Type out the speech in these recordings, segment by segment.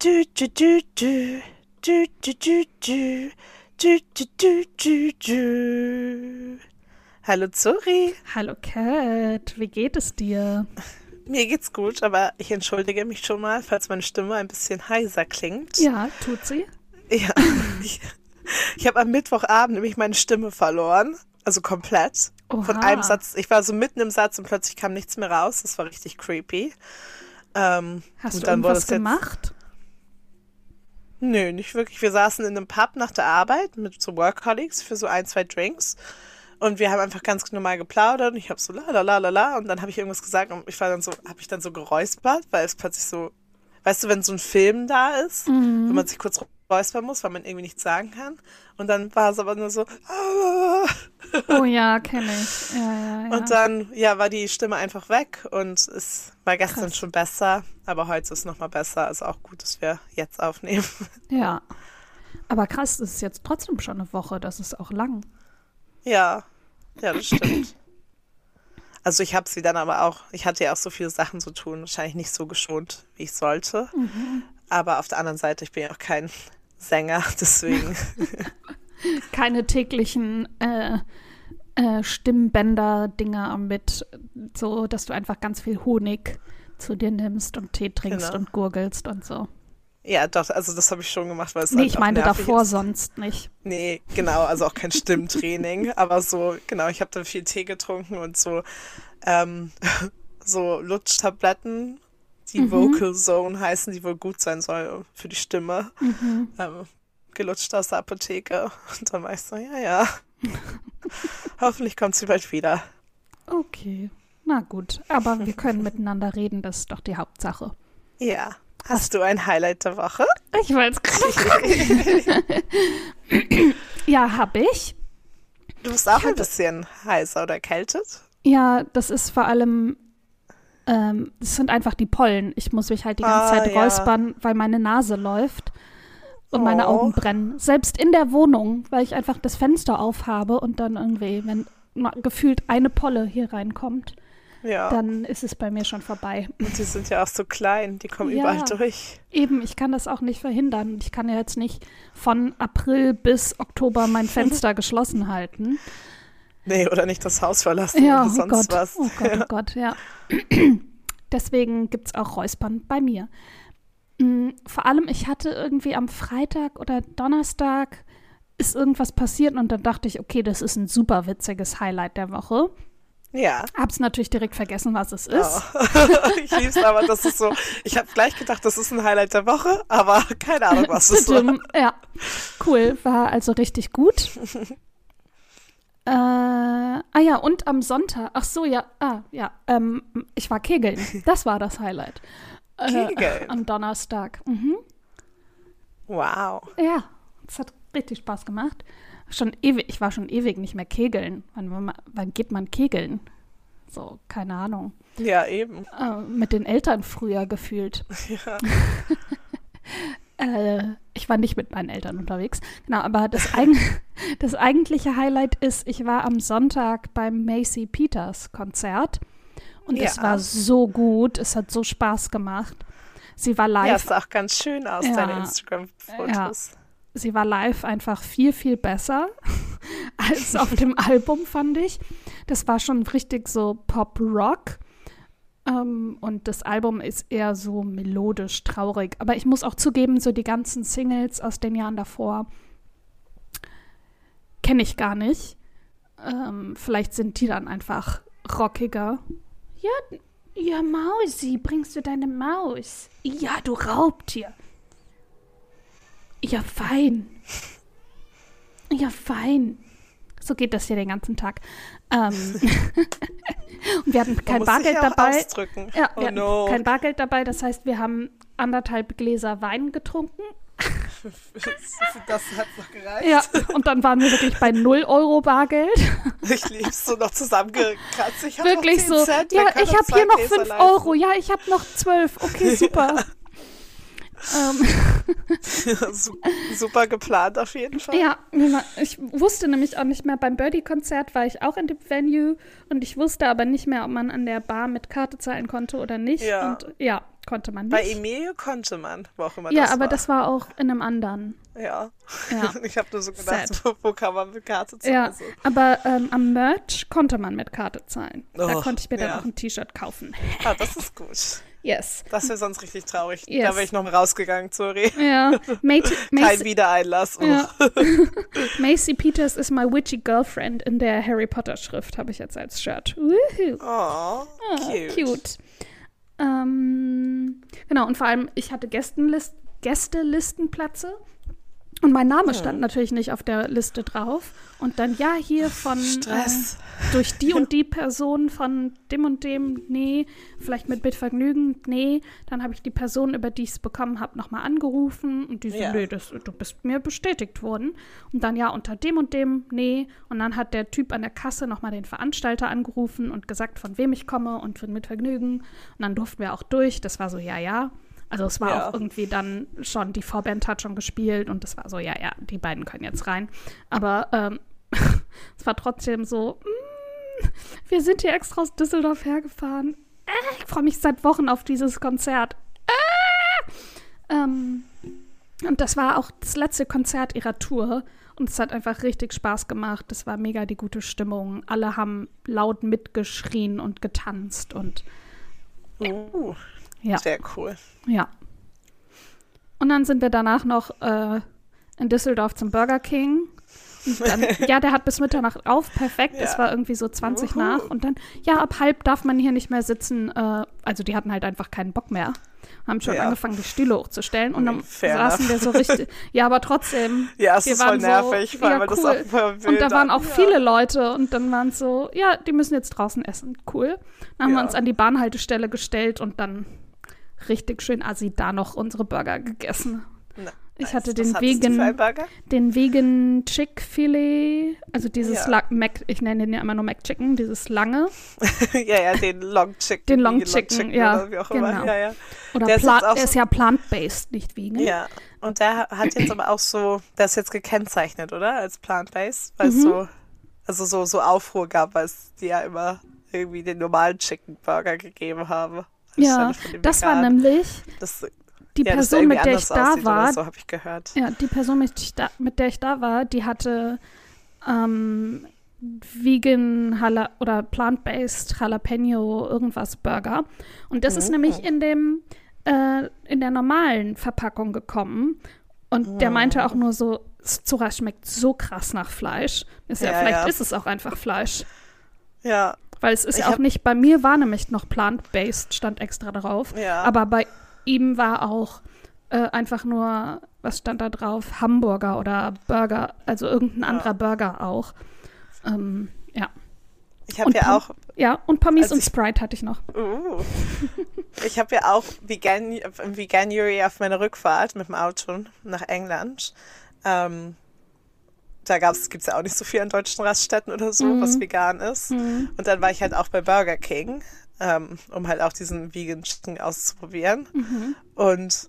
Du, du, du, du. Du, du, du, du. Du, du, du, du, du. Hallo Zuri. Hallo Kat, wie geht es dir? Mir geht's gut, aber ich entschuldige mich schon mal, falls meine Stimme ein bisschen heiser klingt. Ja, tut sie. Ja. Ich, ich habe am Mittwochabend nämlich meine Stimme verloren. Also komplett. Oha. Von einem Satz. Ich war so mitten im Satz und plötzlich kam nichts mehr raus. Das war richtig creepy. Ähm, Hast und du dann irgendwas gemacht? Nö, nicht wirklich. Wir saßen in einem Pub nach der Arbeit mit so Work-Colleagues für so ein, zwei Drinks. Und wir haben einfach ganz normal geplaudert und ich habe so la la la la la und dann habe ich irgendwas gesagt und ich war dann so, habe ich dann so geräuspert, weil es plötzlich so, weißt du, wenn so ein Film da ist, wenn man sich kurz räuspern muss, weil man irgendwie nichts sagen kann. Und dann war es aber nur so, ah. Oh ja, kenne ich. Ja, ja, ja. und dann, ja, war die Stimme einfach weg und es war gestern Krass. schon besser, aber heute ist es nochmal besser. Also auch gut, dass wir jetzt aufnehmen. ja. Aber krass, es ist jetzt trotzdem schon eine Woche, das ist auch lang. Ja, ja, das stimmt. Also ich habe sie dann aber auch, ich hatte ja auch so viele Sachen zu tun, wahrscheinlich nicht so geschont, wie ich sollte. Aber auf der anderen Seite, ich bin ja auch kein Sänger, deswegen. Keine täglichen äh, äh, Stimmbänder-Dinger mit, so dass du einfach ganz viel Honig zu dir nimmst und Tee trinkst Genau. und gurgelst und so. ja, doch, also das habe ich schon gemacht, weil es Nee, halt ich meine davor ist. sonst nicht. Nee, genau, also auch kein Stimmtraining, aber so, genau, ich habe dann viel Tee getrunken und so, ähm, so Lutschtabletten, die Mhm. Vocal Zone heißen, die wohl gut sein soll für die Stimme. Mhm. ähm, gelutscht aus der Apotheke. Und dann war ich so, ja, ja. Hoffentlich kommt sie bald wieder. Okay, na gut. Aber wir können miteinander reden, das ist doch die Hauptsache. Ja. Hast du ein Highlight der Woche? Ich weiß gerade. Ja, habe ich. Du bist auch Ich ein bisschen heiser oder erkältet? Ja, das ist vor allem, ähm, das sind einfach die Pollen. Ich muss mich halt die ganze Ah, Zeit ja. räuspern, weil meine Nase läuft und meine Oh. Augen brennen. Selbst in der Wohnung, weil ich einfach das Fenster aufhabe und dann irgendwie, wenn mal gefühlt eine Polle hier reinkommt, Ja. dann ist es bei mir schon vorbei. Und die sind ja auch so klein, die kommen Ja. überall durch. Eben, ich kann das auch nicht verhindern. Ich kann ja jetzt nicht von April bis Oktober mein Fenster geschlossen halten. Nee, oder nicht das Haus verlassen Ja, oder oh sonst Gott, was. oh Gott, oh Gott, ja. Deswegen gibt es auch Räuspern bei mir. Mm, Vor allem, ich hatte irgendwie am Freitag oder Donnerstag ist irgendwas passiert und dann dachte ich, okay, das ist ein super witziges Highlight der Woche. Ja. Hab's natürlich direkt vergessen, was es ist. Oh. ich lieb's aber, das ist so, ich habe gleich gedacht, das ist ein Highlight der Woche, aber keine Ahnung, was es. Tudum. Ja, cool, war also richtig gut. Äh, ah ja, und am Sonntag, ach so, ja, ah, ja, ähm, ich war kegeln. Das war das Highlight. Äh, Kegeln? am Donnerstag. Mhm. Wow. Ja, es hat richtig Spaß gemacht. Schon ewig, ich war schon ewig nicht mehr kegeln. Wann, wann, wann geht man kegeln? So, keine Ahnung. Ja, eben. Äh, mit den Eltern früher gefühlt. Ja. Äh, ich war nicht mit meinen Eltern unterwegs. Genau, aber das, eigen, das eigentliche Highlight ist, ich war am Sonntag beim Macy Peters Konzert und es Ja. war so gut, es hat so Spaß gemacht. Sie war Ja, live, es sah auch ganz schön aus, Ja. deine Instagram-Fotos. sie war live einfach viel, viel besser als auf dem Album, fand ich. Das war schon richtig so Pop-Rock. Ähm, und das Album ist eher so melodisch, traurig. Aber ich muss auch zugeben, so die ganzen Singles aus den Jahren davor kenne ich gar nicht. Ähm, vielleicht sind die dann einfach rockiger. Ja, ja, Mausi, bringst du deine Maus? Ja, du Raubtier. Ja, fein. Ja, fein. So geht das hier den ganzen Tag. Ähm, und wir hatten kein Bargeld ja dabei. Ja, oh wir hatten no. kein Bargeld dabei. Das heißt, wir haben anderthalb Gläser Wein getrunken. das hat noch gereicht. Ja, und dann waren wir wirklich bei 0 Euro Bargeld. Ich lieb's so noch zusammengekratzt. Ich hab noch wirklich 10 so. Cent, ja, ich habe hier noch Gläser 5 leisten? Euro. Ja, ich habe noch 12. Okay, super. Su- Super geplant auf jeden Fall. Ja, ich wusste nämlich auch nicht mehr, beim Birdie-Konzert war ich auch in dem Venue und ich wusste aber nicht mehr, ob man an der Bar mit Karte zahlen konnte oder nicht. Ja. Und ja, konnte man nicht. Bei Emilio konnte man, wo auch immer ja, das aber war. das war auch in einem anderen. Ja. Ja. Ich habe nur so gedacht, Sad. wo, kann man mit Karte zahlen? Ja, So. aber ähm, am Merch konnte man mit Karte zahlen. da Oh, konnte ich mir dann ja. auch ein T-Shirt kaufen. Ah, das ist gut. Yes. Das wäre sonst richtig traurig. Yes. Da wäre ich noch mal rausgegangen, sorry. Ja, Mate, Kein Macy, Wiedereinlass. Oh. ja. Macy Peters is my witchy girlfriend in der Harry Potter Schrift habe ich jetzt als Shirt. Woohoo. Oh, cute. cute. Ähm, genau, und vor allem, ich hatte Gästenlist Gästelistenplätze. Und mein Name stand natürlich nicht auf der Liste drauf. Und dann, ja, hier von Stress. Äh, durch die und die Person von dem und dem, nee, vielleicht mit Mitvergnügen, nee. Dann habe ich die Person, über die ich es bekommen habe, nochmal angerufen und die so, Ja. nee, das, du bist mir bestätigt worden. Und dann, ja, unter dem und dem, nee. Und dann hat der Typ an der Kasse nochmal den Veranstalter angerufen und gesagt, von wem ich komme und von Mitvergnügen. Und dann durften wir auch durch. Das war so, ja, ja. Also es war Ja. auch irgendwie dann schon, die Vorband hat schon gespielt und das war so, ja, ja, die beiden können jetzt rein. Aber ähm, es war trotzdem so, mm, wir sind hier extra aus Düsseldorf hergefahren. Äh, ich freue mich seit Wochen auf dieses Konzert. Äh, ähm, und das war auch das letzte Konzert ihrer Tour. Und es hat einfach richtig Spaß gemacht. Es war mega die gute Stimmung. Alle haben laut mitgeschrien und getanzt und Uh, ja. Sehr cool. Ja. Und dann sind wir danach noch äh, in Düsseldorf zum Burger King. Dann, ja, der hat bis Mitternacht auf, perfekt. Es Ja. war irgendwie so 20 Wuhu. nach. Und dann, ja, ab halb darf man hier nicht mehr sitzen. Äh, also die hatten halt einfach keinen Bock mehr. Haben schon Ja. angefangen, die Stühle hochzustellen. Und dann Fair saßen enough. wir so richtig. Ja, aber trotzdem. Ja, es wir ist voll waren nervig, so, ja, das cool. voll Und da waren auch ja. viele Leute und dann waren es so, ja, die müssen jetzt draußen essen. Cool. Dann haben wir uns an die Bahnhaltestelle gestellt und dann richtig schön assi da noch unsere Burger gegessen. Na, Ich hatte den Vegan-? Den Vegan Chick-Filet, also dieses Ja. Mac, ich nenne den ja immer nur Mac-Chicken, dieses lange. ja, ja, den Long Chicken. Den Long Vegan Chicken, ja, Oder wie auch immer. genau. Ja, ja. Oder Der ist der ist ja plant-based, nicht vegan. ja, und der hat jetzt aber auch so, der ist jetzt gekennzeichnet, oder? Als Plant-Based, weil es Mhm. so, also so, so Aufruhr gab, weil es die ja immer irgendwie den normalen Chicken Burger gegeben haben. Ja, das war nämlich das, die ja, Person, mit der ich da war, so habe ich gehört. Ja, die Person, mit, ich da, mit der ich da war, die hatte ähm, Vegan Jala oder Plant-Based Jalapeno irgendwas Burger. Und das ist Oh. nämlich in dem äh, in der normalen Verpackung gekommen. Und der meinte auch nur so, Zora schmeckt so krass nach Fleisch. Ist ja, Ja, vielleicht ja. ist es auch einfach Fleisch. Ja, Weil es ist ja auch nicht, bei mir war nämlich noch plant-based, stand extra drauf. Ja. Aber bei ihm war auch äh, einfach nur, was stand da drauf? Hamburger oder Burger, also irgendein Ja. anderer Burger auch. Ähm, ja. ich habe ja auch Ja, und Pommes Also und Sprite hatte ich noch. Uh. Ich habe ja auch Vegan, im Veganuary auf meiner Rückfahrt mit dem Auto nach England. Ähm, da gibt es ja auch nicht so viel an deutschen Raststätten oder so, Mhm. was vegan ist. Mhm. Und dann war ich halt auch bei Burger King, ähm, um halt auch diesen Vegan Chicken auszuprobieren. Mhm. Und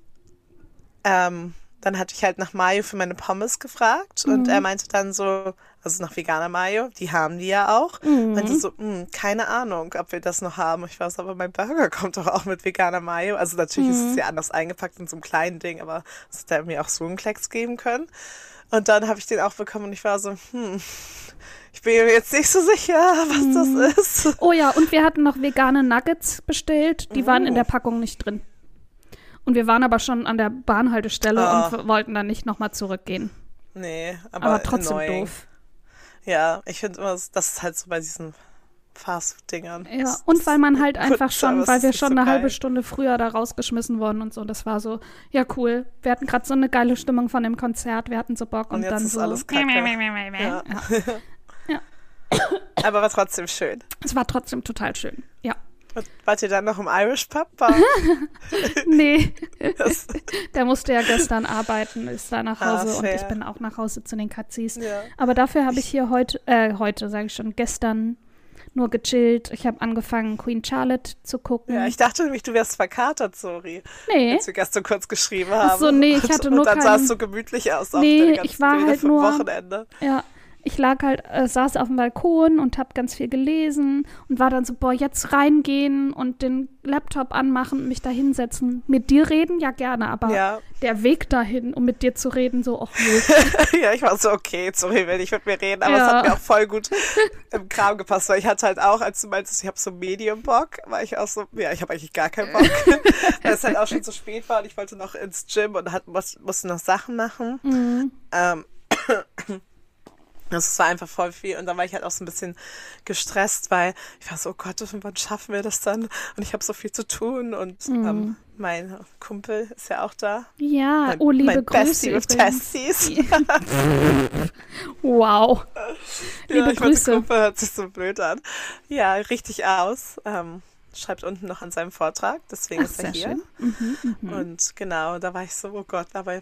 ähm, dann hatte ich halt nach Mayo für meine Pommes gefragt und Mhm. er meinte dann so, also nach veganer Mayo, die haben die ja auch. Mhm. Meinte so, "Hm, keine Ahnung, ob wir das noch haben. Ich weiß, aber mein Burger kommt doch auch mit veganer Mayo. Also natürlich ist es Mhm. ja anders eingepackt in so einem kleinen Ding, aber es hätte mir auch so einen Klecks geben können. Und dann habe ich den auch bekommen und ich war so, hm, ich bin mir jetzt nicht so sicher, was Mhm. das ist. Oh ja, und wir hatten noch vegane Nuggets bestellt. Die waren in Oh. der Packung nicht drin. Und wir waren aber schon an der Bahnhaltestelle Ah. und w- wollten dann nicht nochmal zurückgehen. Nee, aber, Aber, trotzdem annoying. doof. Ja, ich finde immer, das ist halt so bei diesen Fast-Dingern. Ja, und weil man halt Gut, einfach schon, aber es weil wir schon so eine halbe geil. Stunde früher da rausgeschmissen wurden und so. Das war so, ja cool. Wir hatten gerade so eine geile Stimmung von dem Konzert, wir hatten so Bock und, Und dann so. alles kacke. Ja. Ja. Aber war trotzdem schön. Es war trotzdem total schön. Ja. Und wart ihr dann noch im Irish Pub? Nee, das, der musste ja gestern arbeiten, ist da nach Ah, Hause und fair. ich bin auch nach Hause zu den Katzis. ja. Aber dafür habe ich hier heute, äh, heute sage ich schon, gestern nur gechillt. Ich habe angefangen, Queen Charlotte zu gucken. ja, ich dachte nämlich, du wärst verkatert, sorry. nee, Als wir gestern kurz geschrieben haben. Ach so, nee, ich hatte und, nur Und dann sah keinen- es so gemütlich aus. Nee, ganzen ich war halt nur- Wochenende. Ja, ich lag halt, äh, saß auf dem Balkon und habe ganz viel gelesen und war dann so, boah, jetzt reingehen und den Laptop anmachen, mich da hinsetzen. Mit dir reden, ja gerne, aber Ja. der Weg dahin, um mit dir zu reden, so, ach nee. ja, ich war so, okay, sorry, will nicht mit mir reden, aber es Ja. hat mir auch voll gut im Kram gepasst, weil ich hatte halt auch, als du meintest, ich habe so Medium-Bock, war ich auch so, ja, ich habe eigentlich gar keinen Bock, weil es halt auch schon zu spät war und ich wollte noch ins Gym und hat, muss, musste noch Sachen machen. Mhm. Ähm, das war einfach voll viel und dann war ich halt auch so ein bisschen gestresst, weil ich war so, oh Gott, wann schaffen wir das dann? Und ich habe so viel zu tun und Mhm. ähm, mein Kumpel ist ja auch da. Ja, Mein, oh, liebe mein Grüße. Bestie with übrigens. Testies. Wow. Liebe ja, ich Grüße. Grüße. Kumpel hört sich so blöd an. Ja, richtig aus. Ähm, schreibt unten noch an seinem Vortrag, deswegen Ach, ist er hier. Mhm, mhm. Und genau, da war ich so, oh Gott, aber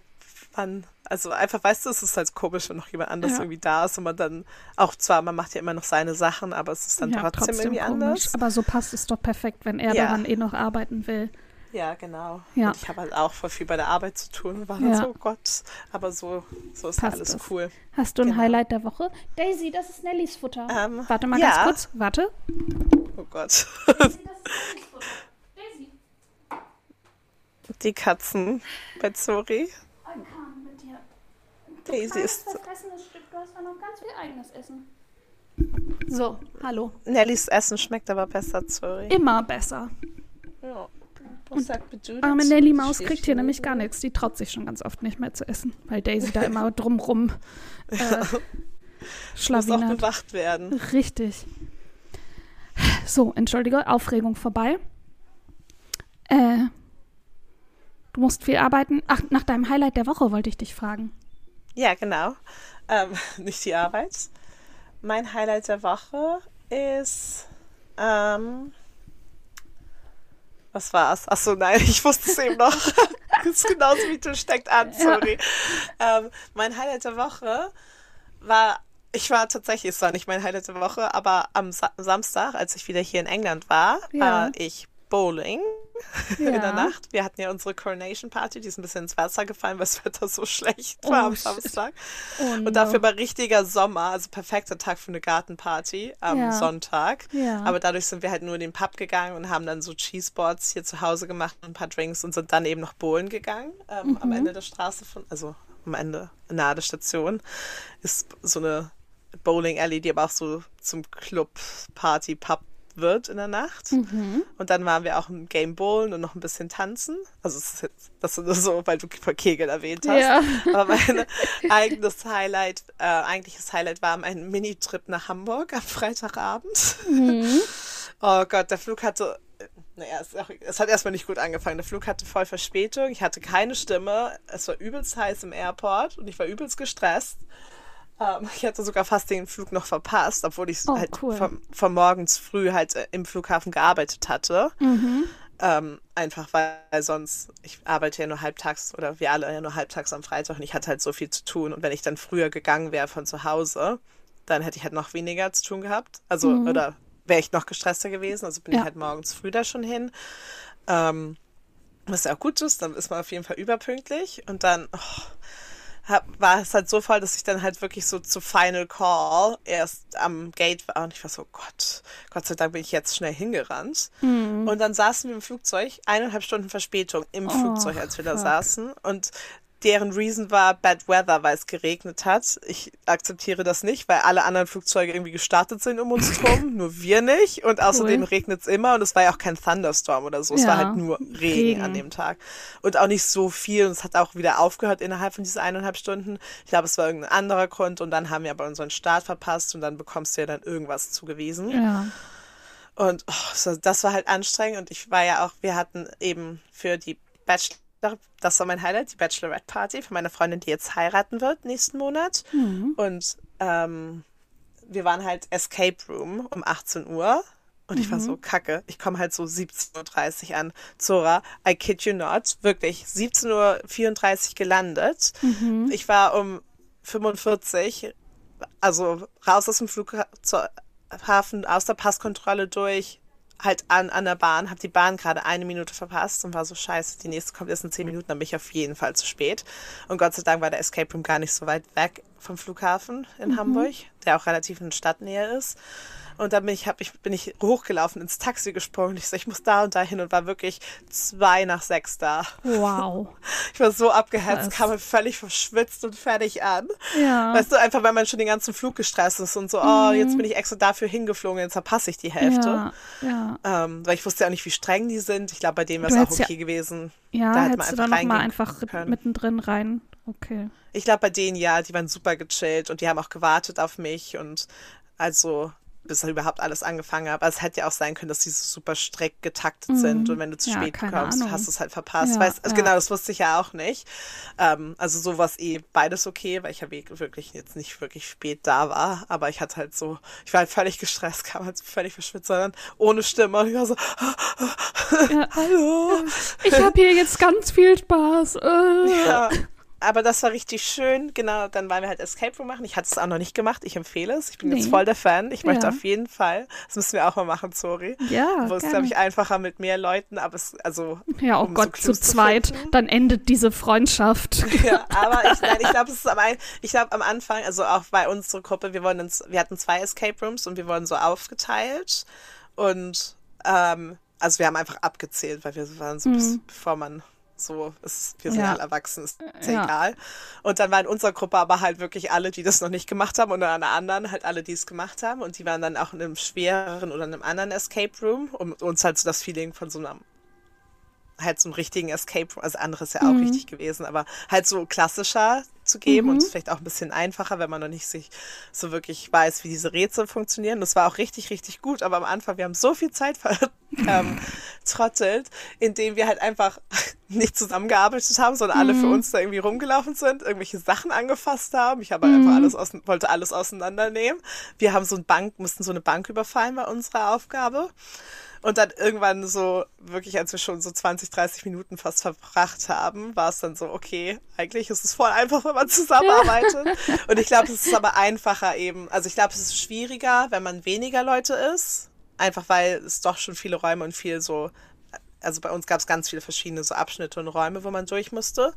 wann, also einfach, weißt du, es ist halt komisch, wenn noch jemand anders Ja. irgendwie da ist und man dann auch zwar, man macht ja immer noch seine Sachen, aber es ist dann ja, trotzdem, irgendwie komisch. anders. Aber so passt es doch perfekt, wenn er Ja. daran eh noch arbeiten will. Ja, genau. Ja. Und ich habe halt auch voll viel bei der Arbeit zu tun und war Ja. so, oh Gott, aber so, so ist Passt alles das. cool. Hast du ein Genau. Highlight der Woche? Daisy, das ist Nellys Futter. Ähm, Warte mal ganz kurz. Warte. Oh Gott. Daisy, Die Katzen bei Zori. ein Kahn mit dir. Daisy ist verfressenes Stück. Du hast ja noch ganz viel eigenes Essen. So, hallo. Nellys Essen schmeckt aber besser, Zori. Immer besser. Ja. Was sagt Bedudelt? Arme Nelly Maus kriegt hier nämlich gar nichts. Die traut sich schon ganz oft nicht mehr zu essen, weil Daisy da immer drumrum äh, Muss auch bewacht werden. Richtig. So, entschuldige, Aufregung vorbei. Äh, du musst viel arbeiten. Ach, nach deinem Highlight der Woche wollte ich dich fragen. Ja, genau. Ähm, nicht die Arbeit. Mein Highlight der Woche ist. Ähm, was war's? Achso, nein, ich wusste es eben noch. das ist genauso wie du steckt an, sorry. Ähm, mein Highlight der Woche war. Ich war tatsächlich, es war nicht mein Highlight der Woche, aber am Sa Samstag, als ich wieder hier in England war, Ja. war ich bowling in der Ja. Nacht. Wir hatten ja unsere Coronation Party, die ist ein bisschen ins Wasser gefallen, weil das Wetter so schlecht war Oh, am. Samstag. Oh, Und dafür war richtiger Sommer, also perfekter Tag für eine Gartenparty am Ja. Sonntag. Ja. Aber dadurch sind wir halt nur in den Pub gegangen und haben dann so Cheeseboards hier zu Hause gemacht und ein paar Drinks und sind dann eben noch bowlen gegangen. Ähm, Mhm. Am Ende der Straße von, also am Ende nahe der Station ist so eine Bowling Alley, die aber auch so zum Club, Party, Pub wird in der Nacht. Mhm. Und dann waren wir auch im Game Bowlen und noch ein bisschen tanzen. Also es ist jetzt, das ist nur so, weil du Kegel erwähnt hast. Ja. Aber mein eigenes Highlight, äh, eigentliches Highlight war mein Minitrip nach Hamburg am Freitagabend. Mhm. Oh Gott, der Flug hatte, naja, es, es hat erstmal nicht gut angefangen. Der Flug hatte voll Verspätung. Ich hatte keine Stimme. Es war übelst heiß im Airport und ich war übelst gestresst. Ähm, ich hatte sogar fast den Flug noch verpasst, obwohl ich Oh, halt cool. von, von morgens früh halt äh, im Flughafen gearbeitet hatte. Mhm. Ähm, einfach weil sonst, ich arbeite ja nur halbtags oder wir alle ja nur halbtags am Freitag und ich hatte halt so viel zu tun. Und wenn ich dann früher gegangen wäre von zu Hause, dann hätte ich halt noch weniger zu tun gehabt. Also, oder wäre ich noch gestresster gewesen. Also bin Ja. ich halt morgens früh da schon hin. Ähm, was ja auch gut ist, dann ist man auf jeden Fall überpünktlich. Und dann oh, hab, war es halt so voll, dass ich dann halt wirklich so zu Final Call erst am Gate war. Und ich war so, Gott, Gott sei Dank bin ich jetzt schnell hingerannt. Mhm. Und dann saßen wir im Flugzeug, eineinhalb Stunden Verspätung im Oh, Flugzeug, als wir da fuck. saßen. Und deren Reason war Bad Weather, weil es geregnet hat. Ich akzeptiere das nicht, weil alle anderen Flugzeuge irgendwie gestartet sind um uns herum, nur wir nicht. Und außerdem Cool. regnet es immer und es war ja auch kein Thunderstorm oder so. Es Ja, war halt nur Regen, Regen. an dem Tag. Und auch nicht so viel. Und es hat auch wieder aufgehört innerhalb von diesen eineinhalb Stunden. Ich glaube, es war irgendein anderer Grund. Und dann haben wir aber unseren Start verpasst und dann bekommst du ja dann irgendwas zugewiesen. Ja. Und oh, so, das war halt anstrengend. Und ich war ja auch, wir hatten eben für die Bachelor, das war mein Highlight, die Bachelorette Party für meine Freundin, die jetzt heiraten wird nächsten Monat. Und ähm, wir waren halt Escape Room um 18 Uhr. Und ich war so, kacke, ich komme halt so 17.30 Uhr an. Zora, I kid you not, wirklich 17.34 Uhr gelandet. Ich war um 45, also raus aus dem Flughafen, aus der Passkontrolle durch, halt an, an der Bahn, habe die Bahn gerade eine Minute verpasst und war so scheiße, die nächste kommt erst in zehn Minuten, dann bin ich auf jeden Fall zu spät. Und Gott sei Dank war der Escape Room gar nicht so weit weg vom Flughafen in mhm. Hamburg, der auch relativ in Stadtnähe ist. Und dann bin ich, hab ich, bin ich hochgelaufen, ins Taxi gesprungen. Ich so, ich muss da und da hin und war wirklich zwei nach sechs da. Wow. Ich war so abgehetzt, kam halt völlig verschwitzt und fertig an. Ja. Weißt du, einfach weil man schon den ganzen Flug gestresst ist und so, oh, jetzt mhm. bin ich extra dafür hingeflogen, jetzt verpasse ich die Hälfte. Ja, ja. Ähm, weil ich wusste ja auch nicht, wie streng die sind. Ich glaube, bei denen wäre es auch okay ja, gewesen. Ja, da hätte man einfach du dann nochmal einfach können. mittendrin rein. Okay. Ich glaube, bei denen ja, die waren super gechillt und die haben auch gewartet auf mich und also bis er überhaupt alles angefangen hat. Aber es hätte ja auch sein können, dass die so super strikt getaktet mhm. sind und wenn du zu ja, spät kommst, Ahnung. hast du es halt verpasst. Ja, weißt, also ja. Genau, das wusste ich ja auch nicht. Ähm, also sowas eh beides okay, weil ich ja wirklich jetzt nicht wirklich spät da war. Aber ich hatte halt so, ich war halt völlig gestresst, kam halt völlig verschwitzt, sondern ohne Stimme. Und ich war so, hallo. Ich habe hier jetzt ganz viel Spaß. Äh. Ja aber das war richtig schön. Genau, dann wollen wir halt Escape Room machen. Ich hatte es auch noch nicht gemacht. Ich empfehle es. Ich bin nee. jetzt voll der Fan. Ich möchte ja. auf jeden Fall. Das müssen wir auch mal machen, sorry. Ja. Wo es, glaube ich, einfacher mit mehr Leuten, aber es, also. Ja, oh um Gott, so zu zweit. Finden. Dann endet diese Freundschaft. Ja, aber ich, nein, ich glaube, es ist am, ich glaube, am Anfang, also auch bei unserer Gruppe, wir wurden ins, wir hatten zwei Escape Rooms und wir wurden so aufgeteilt. Und, ähm, also wir haben einfach abgezählt, weil wir waren so, mhm. bis, bevor man so, ist, wir sind ja. alle erwachsen, ist ja. egal. Und dann war in unserer Gruppe aber halt wirklich alle, die das noch nicht gemacht haben und in einer anderen halt alle, die es gemacht haben. Und die waren dann auch in einem schwereren oder einem anderen Escape Room, um uns halt so das Feeling von so einem halt so einen richtigen Escape Room, also anderes ja auch mhm. richtig gewesen, aber halt so klassischer zu geben mhm. und vielleicht auch ein bisschen einfacher, wenn man noch nicht sich so wirklich weiß, wie diese Rätsel funktionieren. Das war auch richtig, richtig gut, aber am Anfang, wir haben so viel Zeit vertrottelt, ähm, indem wir halt einfach nicht zusammengearbeitet haben, sondern mhm. alle für mhm. uns da irgendwie rumgelaufen sind, irgendwelche Sachen angefasst haben. Ich habe halt einfach mhm. alles aus, wollte alles auseinandernehmen. Wir haben so ein Bank, mussten so eine Bank überfallen bei unserer Aufgabe. Und dann irgendwann so, wirklich, als wir schon so 20, 30 Minuten fast verbracht haben, war es dann so, okay, eigentlich ist es voll einfach, wenn man zusammenarbeitet. Und ich glaube, es ist aber einfacher eben. Also ich glaube, es ist schwieriger, wenn man weniger Leute ist. Einfach weil es doch schon viele Räume und viel so, also bei uns gab es ganz viele verschiedene so Abschnitte und Räume, wo man durch musste.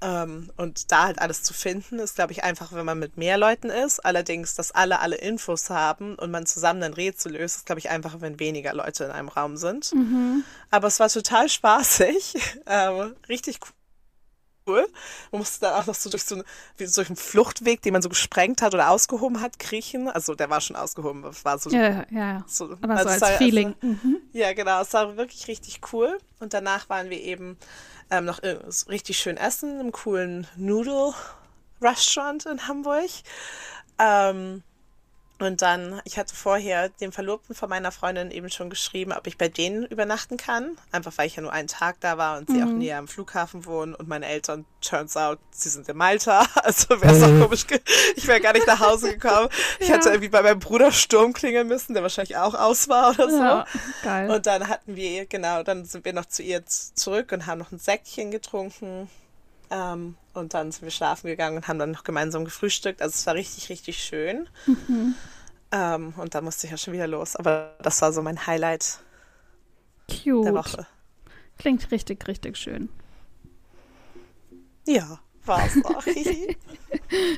Ähm, und da halt alles zu finden, ist, glaube ich, einfach, wenn man mit mehr Leuten ist. Allerdings, dass alle alle Infos haben und man zusammen ein Rätsel löst, ist, glaube ich, einfacher, wenn weniger Leute in einem Raum sind. Mhm. Aber es war total spaßig. Ähm, richtig cool. Man musste dann auch noch so durch so, wie durch einen Fluchtweg, den man so gesprengt hat oder ausgehoben hat, kriechen. Also der war schon ausgehoben, war so. Ja, ja, ja. So, Aber also so als, als Feeling. Also, mhm. Ja, genau. Es war wirklich richtig cool. Und danach waren wir eben ähm, noch richtig schön essen im coolen Noodle-Restaurant in Hamburg. Ähm, und dann, ich hatte vorher dem Verlobten von meiner Freundin eben schon geschrieben, ob ich bei denen übernachten kann. Einfach weil ich ja nur einen Tag da war und sie mhm. auch näher am Flughafen wohnen. Und meine Eltern, turns out, sie sind in Malta. Also wäre es auch mhm. komisch, ich wäre gar nicht nach Hause gekommen. Ich ja. hätte irgendwie bei meinem Bruder Sturm klingeln müssen, der wahrscheinlich auch aus war oder so. Ja, geil. Und dann hatten wir, genau, dann sind wir noch zu ihr zurück und haben noch ein Säckchen getrunken. Ähm, und dann sind wir schlafen gegangen und haben dann noch gemeinsam gefrühstückt. Also es war richtig, richtig schön. Mhm. Ähm, und dann musste ich ja schon wieder los. Aber das war so mein Highlight Cute. der Woche. Klingt richtig, richtig schön. Ja, war es auch. und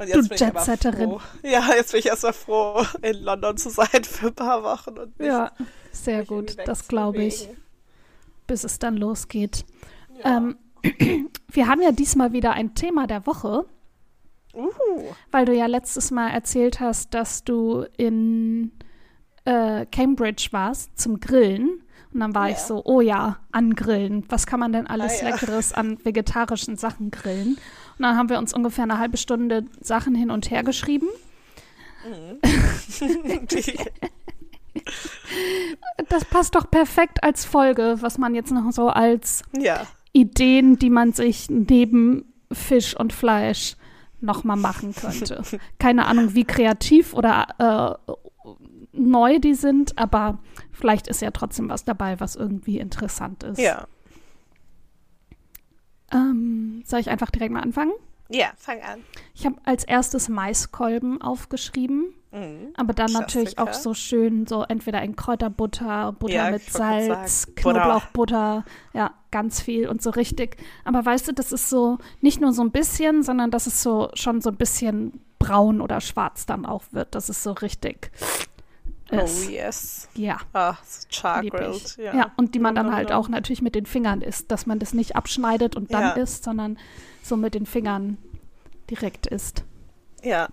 jetzt du bin Jetsetterin. Ja, jetzt bin ich erstmal froh, in London zu sein für ein paar Wochen. Und ja, sehr gut. Das glaube ich. Bis es dann losgeht. Ja. Ähm, wir haben ja diesmal wieder ein Thema der Woche. Uh. Weil du ja letztes Mal erzählt hast, dass du in äh, Cambridge warst zum Grillen. Und dann war yeah. ich so, oh ja, angrillen. Was kann man denn alles ah, ja. Leckeres an vegetarischen Sachen grillen? Und dann haben wir uns ungefähr eine halbe Stunde Sachen hin und her geschrieben. Mhm. das passt doch perfekt als Folge, was man jetzt noch so als ja. Ideen, die man sich neben Fisch und Fleisch nochmal machen könnte. Keine Ahnung, wie kreativ oder äh, neu die sind, aber vielleicht ist ja trotzdem was dabei, was irgendwie interessant ist. Ja. Ähm, soll ich einfach direkt mal anfangen? Ja, fang an. Ich habe als erstes Maiskolben aufgeschrieben. Mhm. Aber dann natürlich auch Klassiker. so schön, so entweder in Kräuterbutter, Butter Ja, mit Salz. Knoblauchbutter, ja, ganz viel und so richtig. Aber weißt du, das ist so nicht nur so ein bisschen, sondern dass es so schon so ein bisschen braun oder schwarz dann auch wird. Das ist so richtig. ist. Oh yes. Ja. Ah, so char lieb grilled. ich. Ja. Ja. und die man dann halt auch natürlich mit den Fingern isst, dass man das nicht abschneidet und dann Ja. isst, sondern so mit den Fingern direkt isst. Ja.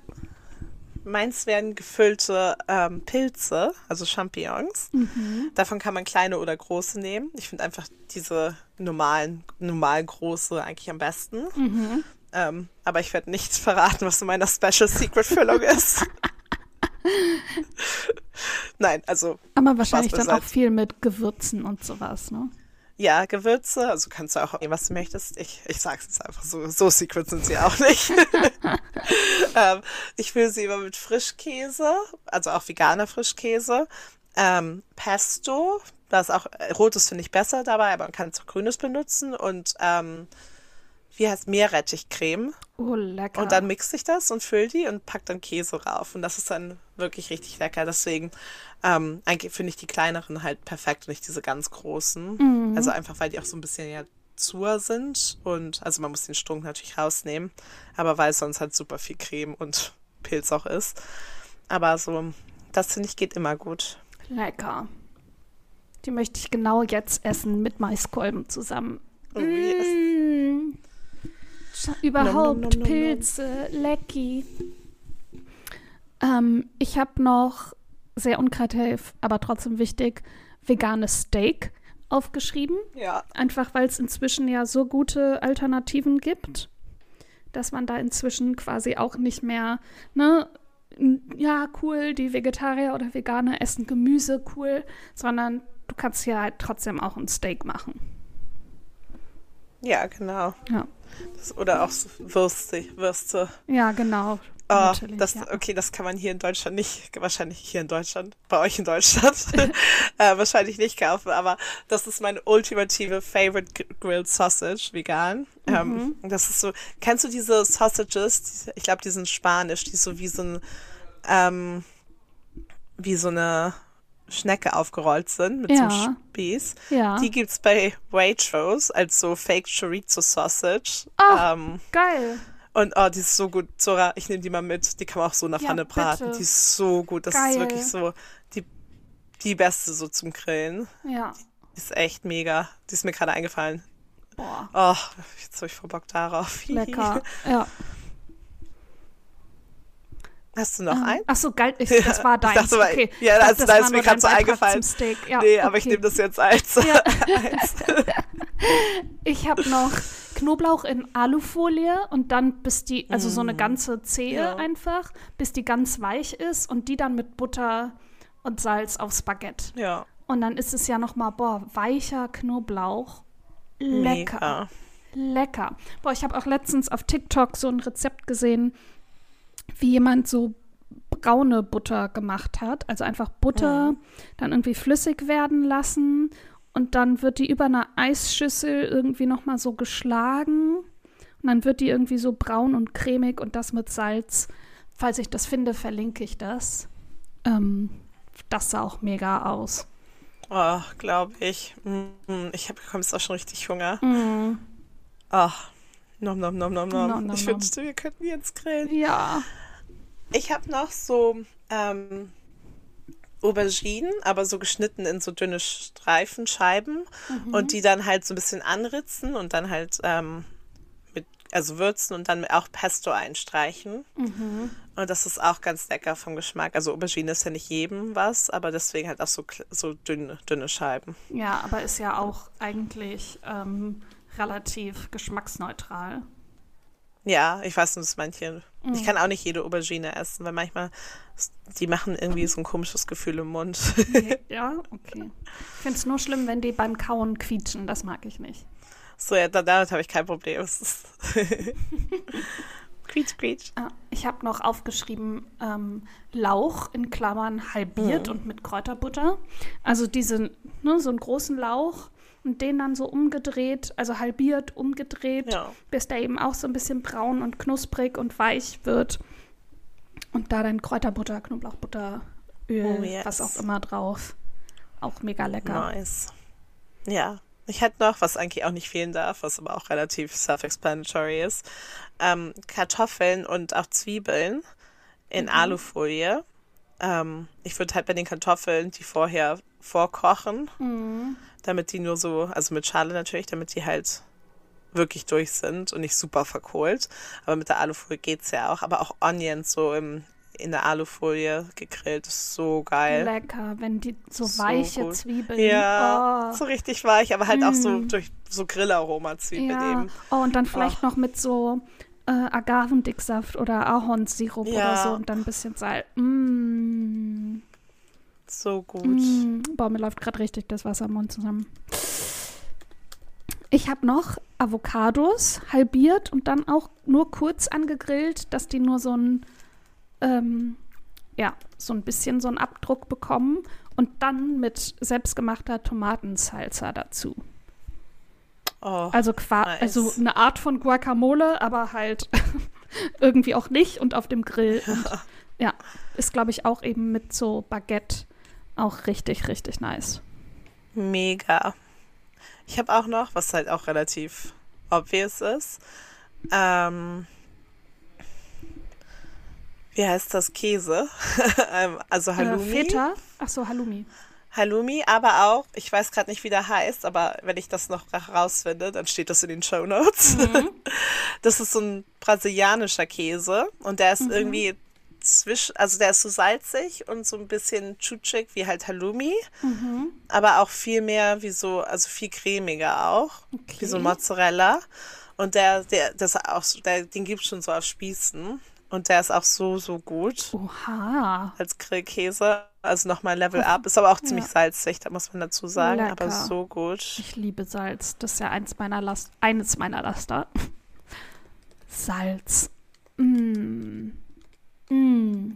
Meins werden gefüllte ähm, Pilze, also Champignons. Mhm. Davon kann man kleine oder große nehmen. Ich finde einfach diese normalen, normal große eigentlich am besten. Mhm. Ähm, aber ich werde nicht verraten, was in meiner Special Secret Füllung ist. Nein, also Aber wahrscheinlich dann auch viel mit Gewürzen und sowas, ne? Ja, Gewürze, also kannst du auch nehmen, was du möchtest. Ich, ich sag's jetzt einfach so, so secret sind sie auch nicht. ähm, ich fülle sie immer mit Frischkäse, also auch veganer Frischkäse. Ähm, Pesto, da ist auch, äh, rotes finde ich besser dabei, aber man kann es auch grünes benutzen und ähm, wie heißt Meerrettichcreme. Oh, lecker. Und dann mixe ich das und fülle die und pack dann Käse rauf. Und das ist dann wirklich richtig lecker. Deswegen ähm, eigentlich finde ich die kleineren halt perfekt und nicht diese ganz großen. Also einfach, weil die auch so ein bisschen ja zur sind. Und also man muss den Strunk natürlich rausnehmen. Aber weil sonst halt super viel Creme und Pilz auch ist. Aber so, das finde ich geht immer gut. Lecker. Die möchte ich genau jetzt essen mit Maiskolben zusammen. Oh, yes. Mm. Überhaupt nom, nom, nom. Pilze, lecki. Ähm, ich habe noch sehr unkreativ, aber trotzdem wichtig, veganes Steak aufgeschrieben. Ja. Einfach weil es inzwischen ja so gute Alternativen gibt, dass man da inzwischen quasi auch nicht mehr, ne, ja, cool, die Vegetarier oder Veganer essen Gemüse, cool, sondern du kannst ja halt trotzdem auch ein Steak machen. Ja, genau. Ja, Das, oder auch so Würste. Würste. ja genau. Oh, natürlich, das, ja. okay, das kann man hier in Deutschland nicht, wahrscheinlich hier in Deutschland, bei euch in Deutschland, äh, wahrscheinlich nicht kaufen, aber das ist meine ultimative Favorite Grilled Sausage, vegan. Mhm. Ähm, das ist so, kennst du diese Sausages? Ich glaube, die sind spanisch, die so wie so ein, ähm, wie so eine Schnecke aufgerollt sind mit Ja. so Spieß. Ja. Die gibt's bei Waitrose als so Fake Chorizo Sausage. Ah. Ähm, Geil. und oh, die ist so gut. Zora, ich nehme die mal mit. Die kann man auch so in der Ja, Pfanne braten. bitte. Die ist so gut. Das Geil. ist wirklich so die, die beste so zum Grillen. Ja. Die ist echt mega. Die ist mir gerade eingefallen. Boah. Oh, jetzt habe ich voll Bock darauf. Lecker. Ja. Hast du noch Ähm, einen? Ach so, geil. Ich, das war deins. dachte mal- okay. ja, das- dachte, da ist war mir grad so dein eingefallen. Ja, nee, aber ich okay. nehme das jetzt als. Ja. Ich habe noch Knoblauch in Alufolie und dann bis die, also so eine ganze Zehe Mm. Ja. einfach, bis die ganz weich ist und die dann mit Butter und Salz aufs Baguette. ja, Und dann ist es ja noch mal, boah, weicher Knoblauch. Lecker. mega. Lecker. Boah, ich habe auch letztens auf TikTok so ein Rezept gesehen, wie jemand so braune Butter gemacht hat. Also einfach Butter dann irgendwie flüssig werden lassen und dann wird die über einer Eisschüssel irgendwie noch mal so geschlagen und dann wird die irgendwie so braun und cremig und das mit Salz. Falls ich das finde, verlinke ich das. Ähm, das sah auch mega aus. Oh, glaube ich. Mm, Ich habe jetzt auch schon richtig Hunger. Mm, Oh, nom nom nom nom nom. Nom, nom, ich nom. wünschte, wir könnten jetzt grillen. ja. Ich habe noch so ähm, Auberginen, aber so geschnitten in so dünne Streifen, Scheiben und die dann halt so ein bisschen anritzen und dann halt ähm, mit, also würzen und dann auch Pesto einstreichen. Und das ist auch ganz lecker vom Geschmack. Also Aubergine ist ja nicht jedem was, aber deswegen halt auch so, so dünne, dünne Scheiben. Ja, aber ist ja auch eigentlich ähm, relativ geschmacksneutral. Ja, ich weiß nur, dass manche. Mhm. Ich kann auch nicht jede Aubergine essen, weil manchmal die machen irgendwie so ein komisches Gefühl im Mund. ja, okay. Ich finde es nur schlimm, wenn die beim Kauen quietschen. Das mag ich nicht. so, ja, da- damit habe ich kein Problem. Quietsch, quietsch. Ah, ich habe noch aufgeschrieben ähm, Lauch in Klammern halbiert Mhm. und mit Kräuterbutter. Also diese, ne, so einen großen Lauch und den dann so umgedreht, also halbiert, umgedreht, Ja. bis der eben auch so ein bisschen braun und knusprig und weich wird. Und da dann Kräuterbutter, Knoblauchbutter, Öl, Oh, yes. was auch immer drauf. Auch mega lecker. Nice. Ja. Ich hätte noch, was eigentlich auch nicht fehlen darf, was aber auch relativ self-explanatory ist, ähm, Kartoffeln und auch Zwiebeln in Mhm. Alufolie. Ähm, ich würde halt bei den Kartoffeln die vorher vorkochen, Mhm. Damit die nur so, also mit Schale natürlich, damit die halt wirklich durch sind und nicht super verkohlt. Aber mit der Alufolie geht's ja auch. Aber auch Onions so im, in der Alufolie gegrillt ist so geil. Lecker, wenn die so, So weiche gut. Zwiebeln. Ja, Oh. so richtig weich, aber halt auch so Mm. durch so Grillaroma-Zwiebeln Ja. eben. Oh, und dann vielleicht noch mit so äh, Agavendicksaft oder Ahornsirup oder Ja. so und dann ein bisschen Salz. Mm. So gut. Mm. Boah, mir läuft gerade richtig das Wasser im Mund zusammen. Ich habe noch Avocados halbiert und dann auch nur kurz angegrillt, dass die nur so ein, ähm, ja, so ein bisschen so einen Abdruck bekommen und dann mit selbstgemachter Tomatensalsa dazu. Oh, Also, Nice. also eine Art von Guacamole, aber halt irgendwie auch nicht und auf dem Grill. Und, ja, ist glaube ich auch eben mit so Baguette auch richtig, richtig nice. mega. Ich habe auch noch, was halt auch relativ obvious ist, ähm, wie heißt das? Käse. Ähm, also Halloumi. Äh, Feta, ach so, Halloumi. Halloumi, aber auch, ich weiß gerade nicht, wie der heißt, aber wenn ich das noch herausfinde, dann steht das in den Show Notes. Mhm. Das ist so ein brasilianischer Käse und der ist Mhm. irgendwie zwischen, also der ist so salzig und so ein bisschen chutschig wie halt Halloumi, Mhm. aber auch viel mehr wie so, also viel cremiger auch, wie so Okay. Mozzarella. Und der, der, das auch, der, den gibt's schon so auf Spießen und der ist auch so, so gut Oha. als Grillkäse. Also nochmal Level Up. Ist aber auch ziemlich Ja. salzig, da muss man dazu sagen, aber Lecker. so gut. Ich liebe Salz. Das ist ja eins meiner Last, eines meiner Laster. Salz. Mm. Mm.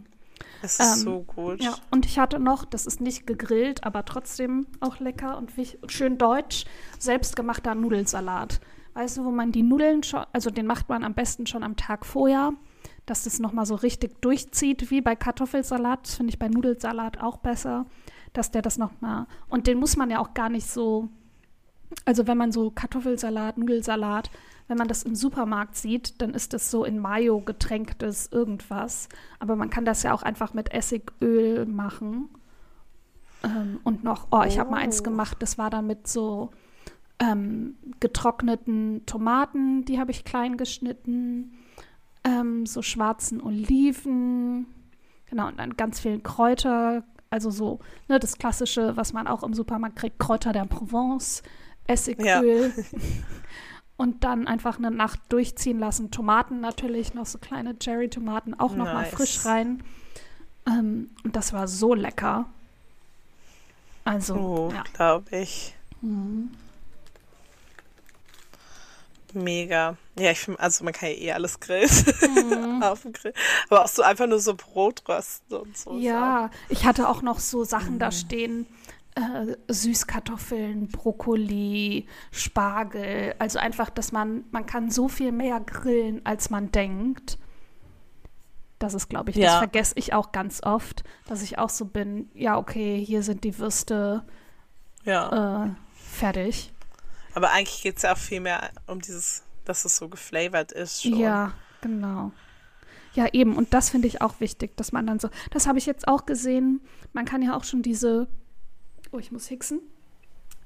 Es ist Ähm, so gut. Ja, und ich hatte noch, das ist nicht gegrillt, aber trotzdem auch lecker und schön deutsch, selbstgemachter Nudelsalat. Weißt du, wo man die Nudeln schon, also den macht man am besten schon am Tag vorher, dass das nochmal so richtig durchzieht, wie bei Kartoffelsalat. Das finde ich bei Nudelsalat auch besser, dass der das nochmal, und den muss man ja auch gar nicht so, also wenn man so Kartoffelsalat, Nudelsalat, wenn man das im Supermarkt sieht, dann ist das so in Mayo getränktes irgendwas. Aber man kann das ja auch einfach mit Essigöl machen. Ähm, und noch, oh, ich habe mal eins Oh. gemacht, das war dann mit so ähm, getrockneten Tomaten, die habe ich klein geschnitten, ähm, so schwarzen Oliven, genau, und dann ganz vielen Kräuter, also so, ne, das klassische, was man auch im Supermarkt kriegt, Kräuter der Provence, Essigöl. Und dann einfach eine Nacht durchziehen lassen. Tomaten natürlich, noch so kleine Cherry-Tomaten auch noch mal Nice. frisch rein. Ähm, und das war so lecker. Also, Oh, ja. glaube ich. Mhm. Mega. Ja, ich finde, also man kann ja eh alles grillen Mhm. auf dem Grill. Aber auch so einfach nur so Brot rösten und so. Ja, ich hatte auch noch so Sachen Mhm. da stehen. Äh, Süßkartoffeln, Brokkoli, Spargel. Also einfach, dass man, man kann so viel mehr grillen, als man denkt. Das ist, glaube ich, das Ja. vergesse ich auch ganz oft, dass ich auch so bin, ja, okay, hier sind die Würste Ja. äh, fertig. Aber eigentlich geht es ja auch viel mehr um dieses, dass es so geflavored ist. Schon. Ja, genau. Ja, eben. Und das finde ich auch wichtig, dass man dann so. Das habe ich jetzt auch gesehen. Man kann ja auch schon diese. Oh, ich muss hixen.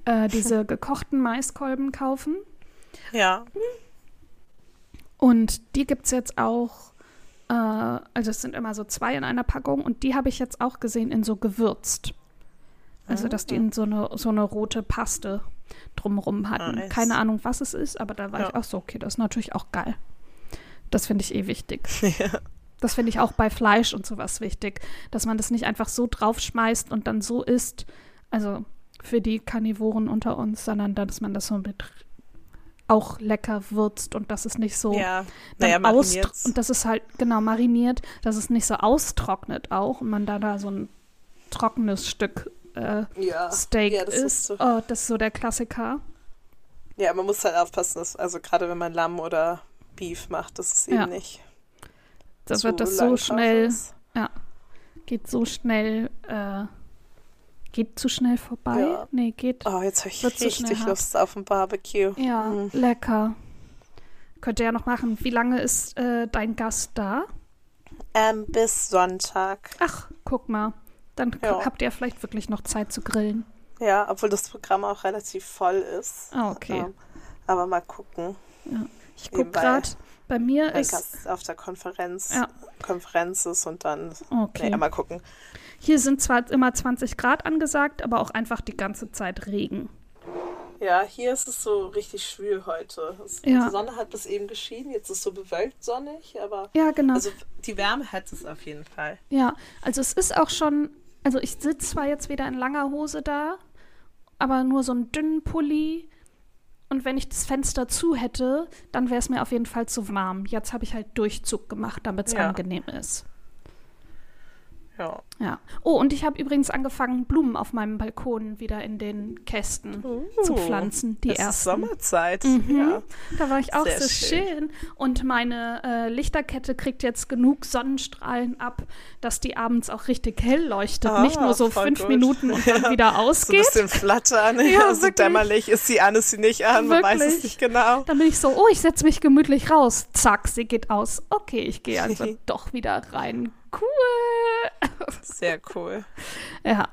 Äh, diese gekochten Maiskolben kaufen. Ja. Und die gibt es jetzt auch. Äh, also, es sind immer so zwei in einer Packung. Und die habe ich jetzt auch gesehen in so gewürzt. Also, dass die in so eine, so eine rote Paste drumrum hatten. Nice. Keine Ahnung, was es ist, aber da war Ja. ich auch so, okay, das ist natürlich auch geil. Das finde ich eh wichtig. ja. Das finde ich auch bei Fleisch und sowas wichtig, dass man das nicht einfach so draufschmeißt und dann so isst, also für die Karnivoren unter uns, sondern dass man das so mit auch lecker würzt und dass es nicht so Ja. dann Naja, und das ist halt genau mariniert, dass es nicht so austrocknet auch und man da da so ein trockenes Stück äh, Ja. Steak ja, das isst. ist so. Oh, das ist so der Klassiker. Ja, man muss halt aufpassen, dass, also gerade wenn man Lamm oder Beef macht, das ist eben Ja. nicht. Da zu wird das so schnell, ist. geht so schnell, äh, geht zu schnell vorbei? Ja. Nee, geht. Oh, jetzt habe ich richtig hart. Lust auf ein Barbecue. Ja, Hm. lecker. Könnt ihr ja noch machen. Wie lange ist äh, dein Gast da? Ähm, bis Sonntag. Ach, guck mal. Dann Ja. habt ihr vielleicht wirklich noch Zeit zu grillen. Ja, obwohl das Programm auch relativ voll ist. Ah, okay. Ähm, aber mal gucken. Ich guck Eben, weil gerade. Bei mir ist. Gast auf der Konferenz, Ja. Konferenz ist und dann. Okay. Nee, mal gucken. Hier sind zwar immer 20 Grad angesagt, aber auch einfach die ganze Zeit Regen. Ja, hier ist es so richtig schwül heute. Es, Ja. Die Sonne hat bis eben geschienen, jetzt ist es so bewölkt sonnig, aber Ja, genau. also die Wärme hat es auf jeden Fall. Ja, also es ist auch schon, also ich sitze zwar jetzt wieder in langer Hose da, aber nur so einen dünnen Pulli. Und wenn ich das Fenster zu hätte, dann wäre es mir auf jeden Fall zu warm. Jetzt habe ich halt Durchzug gemacht, damit es Ja. angenehm ist. Ja. Ja. Oh, und ich habe übrigens angefangen, Blumen auf meinem Balkon wieder in den Kästen zu Uh, pflanzen. Die es ist. Sommerzeit. Mhm. Ja. Da war ich auch Sehr so schön. schön. Und meine äh, Lichterkette kriegt jetzt genug Sonnenstrahlen ab, dass die abends auch richtig hell leuchtet. Ah, Nicht nur so fünf gut. Minuten und dann Ja. wieder So ein ausgeht. bisschen flattern, Ja, so wirklich. dämmerlich. Ist sie an, ist sie nicht an, man weiß Wirklich. es nicht genau. Dann bin ich so, oh, ich setze mich gemütlich raus. Zack, sie geht aus. Okay, ich gehe also doch wieder rein. Cool. Sehr cool. Ja.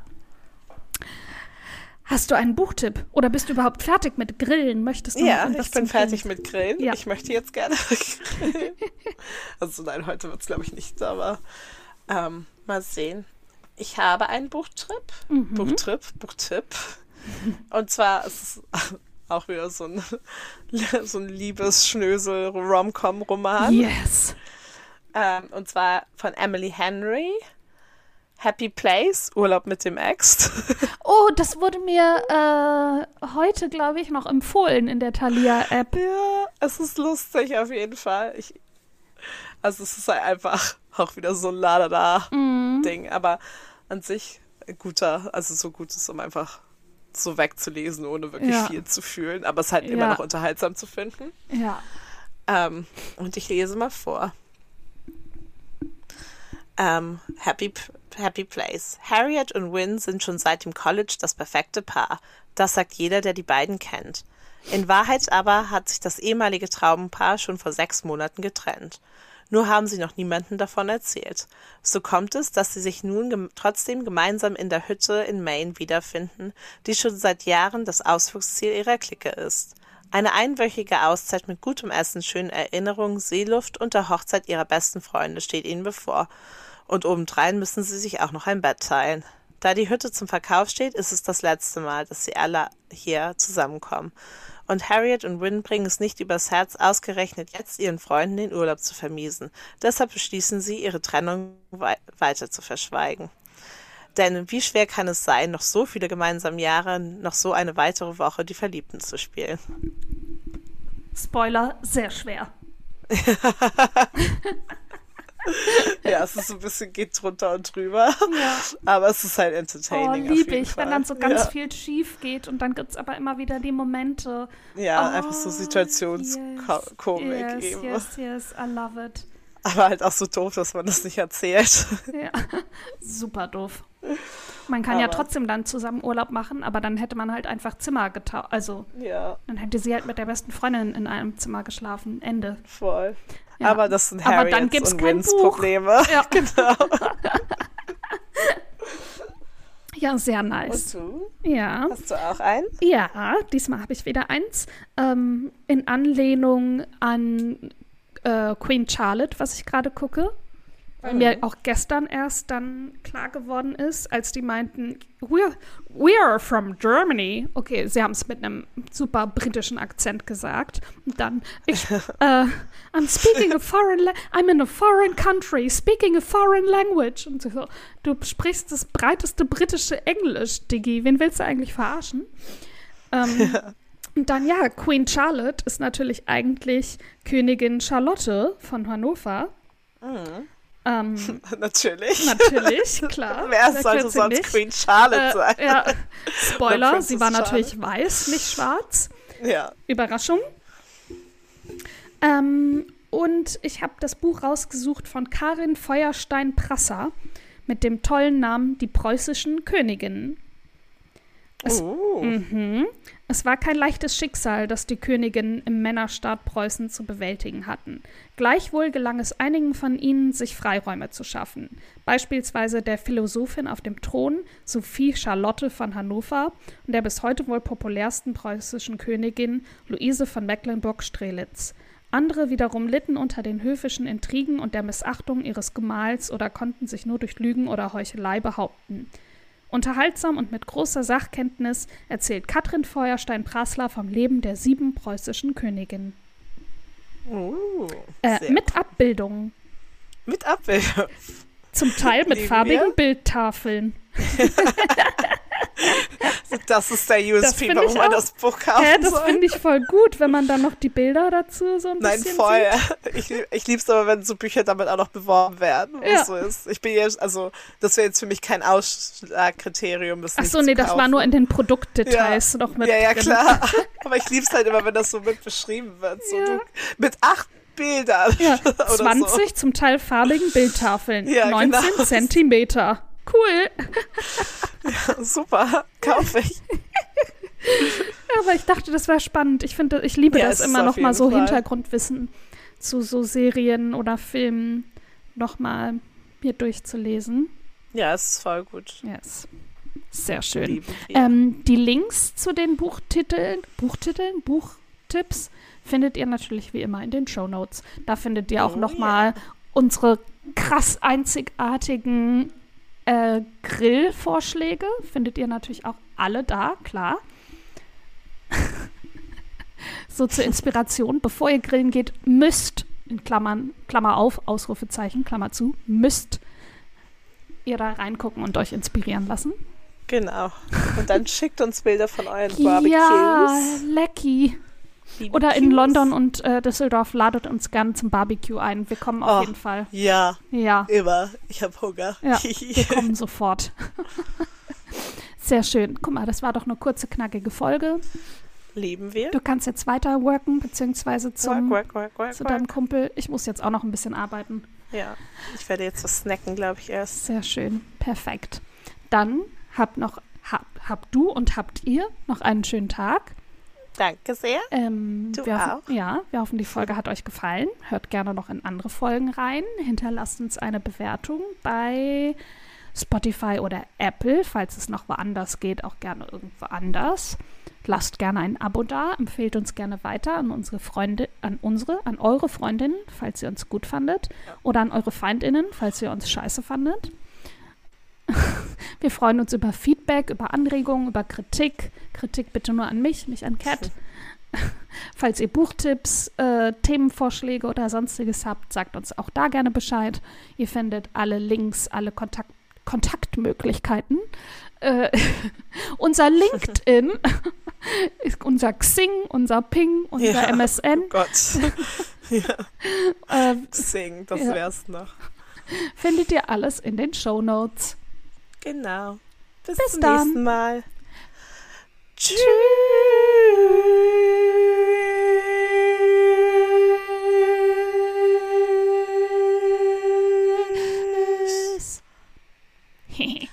Hast du einen Buchtipp? Oder bist du überhaupt fertig mit Grillen? Möchtest du Ja, ich bin fertig Grillen? mit Grillen. Ja. Ich möchte jetzt gerne grillen. also nein, heute wird es glaube ich nicht, aber ähm, mal sehen. Ich habe einen Buchtrip. Mhm. Buchtrip, Buchtipp. Und zwar ist es auch wieder so ein, so ein Liebesschnösel Rom-Com-Roman. Yes. Ähm, und zwar von Emily Henry. Happy Place, Urlaub mit dem Ex. Oh, das wurde mir äh, heute, glaube ich, noch empfohlen in der Thalia-App. Ja, es ist lustig auf jeden Fall. Ich, also es ist halt einfach auch wieder so ein La-Da-Da-Ding, aber an sich ein guter, also so gut ist, um einfach so wegzulesen, ohne wirklich Ja. viel zu fühlen, aber es halt immer Ja. noch unterhaltsam zu finden. Ja. Ähm, und ich lese mal vor. Ähm, Happy, Happy Place. Harriet und Wynne sind schon seit dem College das perfekte Paar. Das sagt jeder, der die beiden kennt. In Wahrheit aber hat sich das ehemalige Traubenpaar schon vor sechs Monaten getrennt. Nur haben sie noch niemanden davon erzählt. So kommt es, dass sie sich nun gem trotzdem gemeinsam in der Hütte in Maine wiederfinden, die schon seit Jahren das Ausflugsziel ihrer Clique ist. Eine einwöchige Auszeit mit gutem Essen, schönen Erinnerungen, Seeluft und der Hochzeit ihrer besten Freunde steht ihnen bevor. Und obendrein müssen sie sich auch noch ein Bett teilen. Da die Hütte zum Verkauf steht, ist es das letzte Mal, dass sie alle hier zusammenkommen. Und Harriet und Wynne bringen es nicht übers Herz, ausgerechnet jetzt ihren Freunden den Urlaub zu vermiesen. Deshalb beschließen sie, ihre Trennung wei weiter zu verschweigen. Denn wie schwer kann es sein, noch so viele gemeinsame Jahre, noch so eine weitere Woche die Verliebten zu spielen? Spoiler, sehr schwer. Ja, es ist so ein bisschen geht drunter und drüber. Ja. Aber es ist halt Oh, entertaining. liebe jeden ich, Fall. wenn dann so ganz ja. viel schief geht und dann gibt es aber immer wieder die Momente. Ja, oh, einfach so Situationskomik yes, eben. Yes, yes, I love it. Aber halt auch so doof, dass man das nicht erzählt. Ja. Super doof. Man kann ja Aber- trotzdem dann zusammen Urlaub machen, aber dann hätte man halt einfach Zimmer getauscht. Also, ja, dann hätte sie halt mit der besten Freundin in einem Zimmer geschlafen. Ende. voll. Ja. Aber das sind Aber Harriets dann gibt's und kein Wins Buch. Probleme. Ja. Genau. Ja, sehr Und nice. du? Ja. Hast du auch einen? Ja, diesmal habe ich wieder eins. Ähm, in Anlehnung an äh, Queen Charlotte, was ich gerade gucke. Weil mir auch gestern erst dann klar geworden ist, als die meinten, we're, we're from Germany. Okay, sie haben es mit einem super britischen Akzent gesagt. Und dann, ich, äh, I'm speaking a foreign, I'm in a foreign country, speaking a foreign language. Und so, du sprichst das breiteste britische Englisch, Diggi. Wen willst du eigentlich verarschen? Ähm, und dann, ja, Queen Charlotte ist natürlich eigentlich Königin Charlotte von Hannover. Ähm, Natürlich. natürlich, klar. Wer sollte sonst nicht? Queen Charlotte Äh, sein? ja, Spoiler, sie war natürlich Charlotte. weiß, nicht schwarz. Ja. Überraschung. Ähm, und ich habe das Buch rausgesucht von Karin Feuerstein-Prasser mit dem tollen Namen Die preußischen Königinnen. Es, Oh. Es war kein leichtes Schicksal, das die Königinnen im Männerstaat Preußen zu bewältigen hatten. Gleichwohl gelang es einigen von ihnen, sich Freiräume zu schaffen. Beispielsweise der Philosophin auf dem Thron, Sophie Charlotte von Hannover, und der bis heute wohl populärsten preußischen Königin, Luise von Mecklenburg-Strelitz. Andere wiederum litten unter den höfischen Intrigen und der Missachtung ihres Gemahls oder konnten sich nur durch Lügen oder Heuchelei behaupten. Unterhaltsam und mit großer Sachkenntnis erzählt Katrin Feuerstein-Prasler vom Leben der sieben preußischen Königinnen. Oh. Äh, mit Abbildungen, Mit Abbildung. zum Teil mit Lieben farbigen wir. Bildtafeln. Das ist der USP, warum man das Buch kaufen Hä, das finde ich voll gut, wenn man dann noch die Bilder dazu so ein Nein, bisschen voll. sieht. Ich, ich lieb's aber, wenn so Bücher damit auch noch beworben werden. Ja. es So ist. Ich bin jetzt, also, das wäre jetzt für mich kein Ausschlagkriterium, das Ach nicht so, zu nee, das war nur in den Produktdetails noch mit Ja, ja, drin. klar. Aber ich lieb's halt immer, wenn das so mit beschrieben wird. So Ja. du, mit acht Bildern. Ja, oder 20 zum Teil farbigen Bildtafeln, Ja, 19 genau. Zentimeter. Cool. So. Super, kaufe ich. Ja, aber ich dachte, das wäre spannend. Ich finde, ich liebe Ja, das immer noch mal so Fall. Hintergrundwissen zu so Serien oder Filmen noch mal mir durchzulesen. Ja, es ist voll gut. Yes. Sehr schön. Ähm, die Links zu den Buchtiteln, Buchtiteln, Buchtipps findet ihr natürlich wie immer in den Show Notes. Da findet ihr auch Oh, noch mal unsere krass einzigartigen äh, Grillvorschläge. Findet ihr natürlich auch alle da, klar. so zur Inspiration, bevor ihr grillen geht, müsst, in Klammern, Klammer auf, Ausrufezeichen, Klammer zu, müsst ihr da reingucken und euch inspirieren lassen. Genau. Und dann schickt uns Bilder von euren Ja, Barbecues. lecky. Liebe Oder in. London und äh, Düsseldorf ladet uns gerne zum Barbecue ein. Wir kommen auf Oh. jeden Fall. Ja, Ja, immer. Ich habe Hunger. Ja, wir kommen sofort. Sehr schön. Guck mal, das war doch eine kurze, knackige Folge. Lieben wir. Du kannst jetzt weiter worken, beziehungsweise zum, work, work, work, zu deinem Kumpel. Ich muss jetzt auch noch ein bisschen arbeiten. Ja, ich werde jetzt was snacken, glaube ich, erst. Sehr schön. Perfekt. Dann habt noch, hab, habt du und habt ihr noch einen schönen Tag. Danke sehr. Ähm, Du wir hoffen, auch. Ja, wir hoffen, die Folge hat euch gefallen. Hört gerne noch in andere Folgen rein. Hinterlasst uns eine Bewertung bei Spotify oder Apple, falls es noch woanders geht, auch gerne irgendwo anders. Lasst gerne ein Abo da, empfehlt uns gerne weiter an unsere Freunde, an unsere, an eure Freundinnen, falls ihr uns gut fandet, oder an eure Feindinnen, falls ihr uns scheiße fandet. Wir freuen uns über Feedback, über Anregungen, über Kritik. Kritik bitte nur an mich, nicht an Cat. Falls ihr Buchtipps, äh, Themenvorschläge oder sonstiges habt, sagt uns auch da gerne Bescheid. Ihr findet alle Links, alle Kontakt Kontaktmöglichkeiten. Äh, unser LinkedIn, ist unser Xing, unser Ping, unser Ja. MSN. Oh Gott. ja, Äh, sing, das Ja. wär's noch. findet ihr alles in den Show Notes. Genau. Bis, Bis zum dann. nächsten Mal. Tschüss.